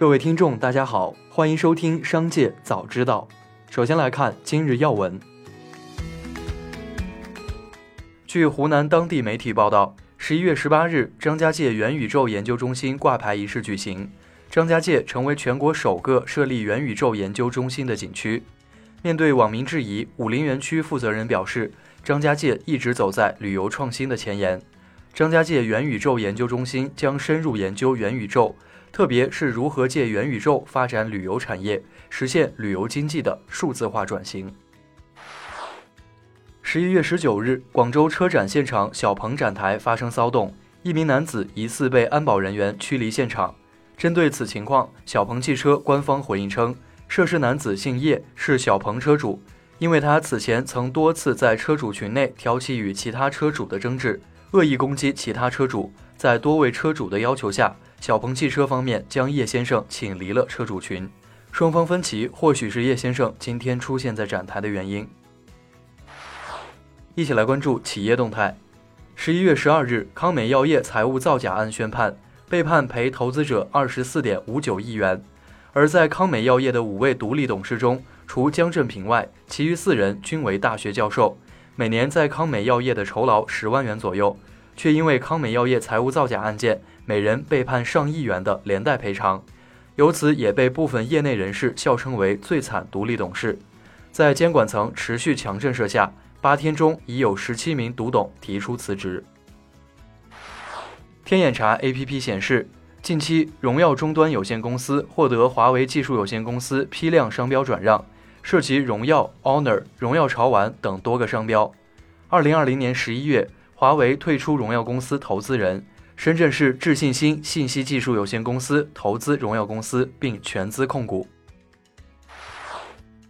各位听众，大家好，欢迎收听《商界早知道》。首先来看今日要闻。据湖南当地媒体报道，十一月十八日，张家界元宇宙研究中心挂牌仪式举行，张家界成为全国首个设立元宇宙研究中心的景区。面对网民质疑，武陵园区负责人表示，张家界一直走在旅游创新的前沿，张家界元宇宙研究中心将深入研究元宇宙。特别是如何借元宇宙发展旅游产业，实现旅游经济的数字化转型。十一月十九日，广州车展现场小鹏展台发生骚动，一名男子疑似被安保人员驱离现场。针对此情况，小鹏汽车官方回应称，涉事男子姓叶，是小鹏车主，因为他此前曾多次在车主群内挑起与其他车主的争执，恶意攻击其他车主，在多位车主的要求下。小鹏汽车方面将叶先生请离了车主群，双方分歧或许是叶先生今天出现在展台的原因。一起来关注企业动态。十一月十二日，康美药业财务造假案宣判，被判赔投资者二十四点五九亿元。而在康美药业的五位独立董事中，除江振平外，其余四人均为大学教授，每年在康美药业的酬劳十万元左右，却因为康美药业财务造假案件。每人被判上亿元的连带赔偿，由此也被部分业内人士笑称为“最惨独立董事”。在监管层持续强震慑下，八天中已有十七名独董提出辞职。天眼查 APP 显示，近期荣耀终端有限公司获得华为技术有限公司批量商标转让，涉及荣耀、Honor、荣耀潮玩等多个商标。二零二零年十一月，华为退出荣耀公司投资人。深圳市智信新信息技术有限公司投资荣耀公司，并全资控股。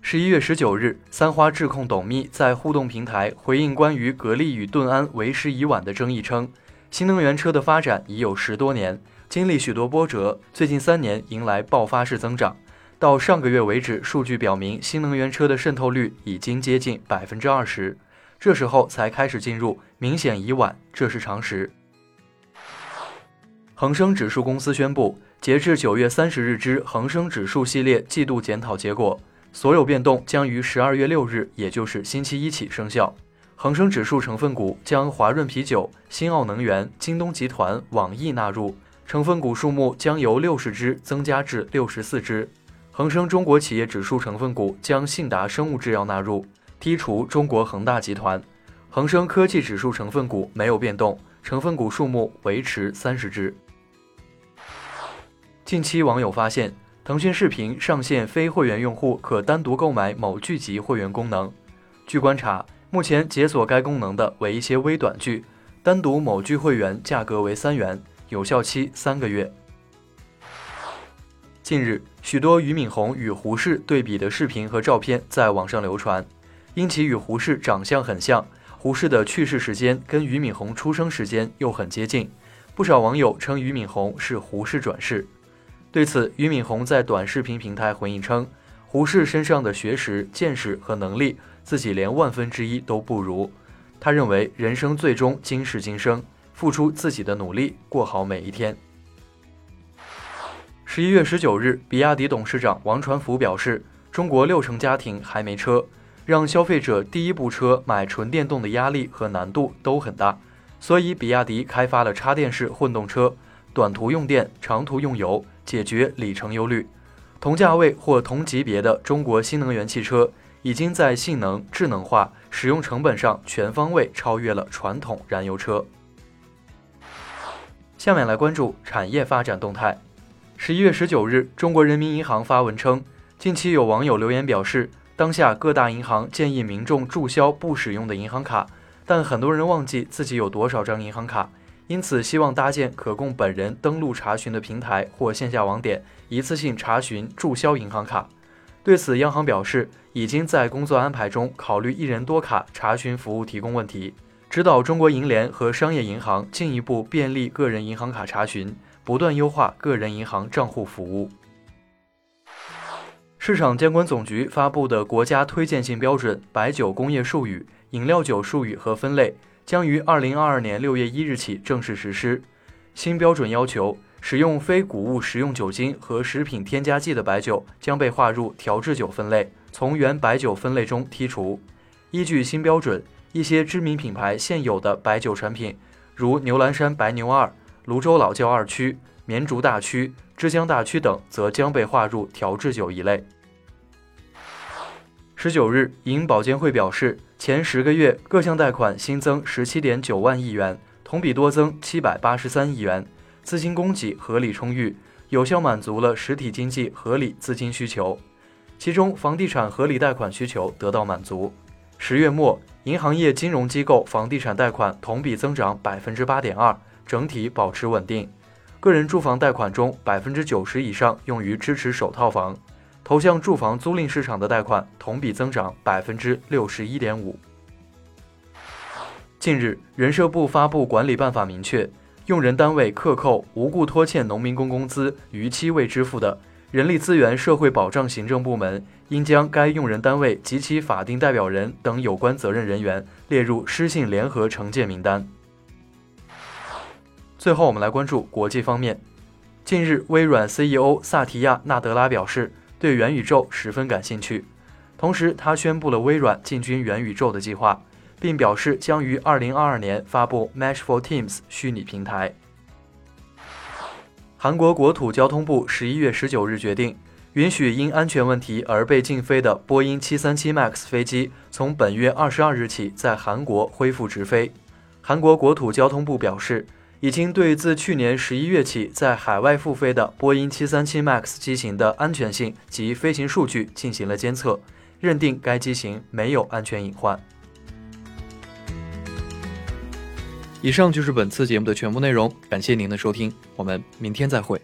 十一月十九日，三花智控董秘在互动平台回应关于格力与顿安为时已晚的争议称，新能源车的发展已有十多年，经历许多波折，最近三年迎来爆发式增长。到上个月为止，数据表明新能源车的渗透率已经接近百分之二十，这时候才开始进入，明显已晚，这是常识。恒生指数公司宣布，截至九月三十日之恒生指数系列季度检讨结果，所有变动将于十二月六日，也就是星期一起生效。恒生指数成分股将华润啤酒、新奥能源、京东集团、网易纳入，成分股数目将由六十只增加至六十四只。恒生中国企业指数成分股将信达生物制药纳入，剔除中国恒大集团。恒生科技指数成分股没有变动，成分股数目维持三十只。近期网友发现，腾讯视频上线非会员用户可单独购买某剧集会员功能。据观察，目前解锁该功能的为一些微短剧，单独某剧会员价格为三元，有效期三个月。近日，许多俞敏洪与胡适对比的视频和照片在网上流传，因其与胡适长相很像，胡适的去世时间跟俞敏洪出生时间又很接近，不少网友称俞敏洪是胡适转世。对此，俞敏洪在短视频平台回应称：“胡适身上的学识、见识和能力，自己连万分之一都不如。他认为人生最终今世今生，付出自己的努力，过好每一天。”十一月十九日，比亚迪董事长王传福表示：“中国六成家庭还没车，让消费者第一部车买纯电动的压力和难度都很大，所以比亚迪开发了插电式混动车，短途用电，长途用油。”解决里程忧虑，同价位或同级别的中国新能源汽车已经在性能、智能化、使用成本上全方位超越了传统燃油车。下面来关注产业发展动态。十一月十九日，中国人民银行发文称，近期有网友留言表示，当下各大银行建议民众注销不使用的银行卡，但很多人忘记自己有多少张银行卡。因此，希望搭建可供本人登录查询的平台或线下网点，一次性查询注销银行卡。对此，央行表示，已经在工作安排中考虑一人多卡查询服务提供问题，指导中国银联和商业银行进一步便利个人银行卡查询，不断优化个人银行账户服务。市场监管总局发布的国家推荐性标准“白酒工业术语、饮料酒术语和分类”。将于二零二二年六月一日起正式实施。新标准要求，使用非谷物食用酒精和食品添加剂的白酒将被划入调制酒分类，从原白酒分类中剔除。依据新标准，一些知名品牌现有的白酒产品，如牛栏山白牛二、泸州老窖二区、绵竹大曲、枝江大曲等，则将被划入调制酒一类。十九日，银保监会表示，前十个月各项贷款新增十七点九万亿元，同比多增七百八十三亿元，资金供给合理充裕，有效满足了实体经济合理资金需求。其中，房地产合理贷款需求得到满足。十月末，银行业金融机构房地产贷款同比增长百分之八点二，整体保持稳定。个人住房贷款中，百分之九十以上用于支持首套房。投向住房租赁市场的贷款同比增长百分之六十一点五。近日，人社部发布管理办法，明确用人单位克扣、无故拖欠农民工工资逾期未支付的，人力资源社会保障行政部门应将该用人单位及其法定代表人等有关责任人员列入失信联合惩戒名单。最后，我们来关注国际方面。近日，微软 CEO 萨提亚·纳德拉表示。对元宇宙十分感兴趣，同时他宣布了微软进军元宇宙的计划，并表示将于二零二二年发布 Mesh for Teams 虚拟平台。韩国国土交通部十一月十九日决定，允许因安全问题而被禁飞的波音七三七 MAX 飞机从本月二十二日起在韩国恢复直飞。韩国国土交通部表示。已经对自去年十一月起在海外复飞的波音737 MAX 机型的安全性及飞行数据进行了监测，认定该机型没有安全隐患。以上就是本次节目的全部内容，感谢您的收听，我们明天再会。